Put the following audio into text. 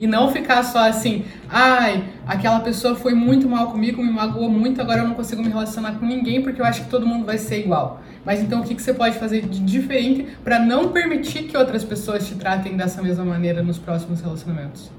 E não ficar só assim, ai, aquela pessoa foi muito mal comigo, me magoou muito, agora eu não consigo me relacionar com ninguém porque eu acho que todo mundo vai ser igual. Mas então o que, que você pode fazer de diferente para não permitir que outras pessoas te tratem dessa mesma maneira nos próximos relacionamentos?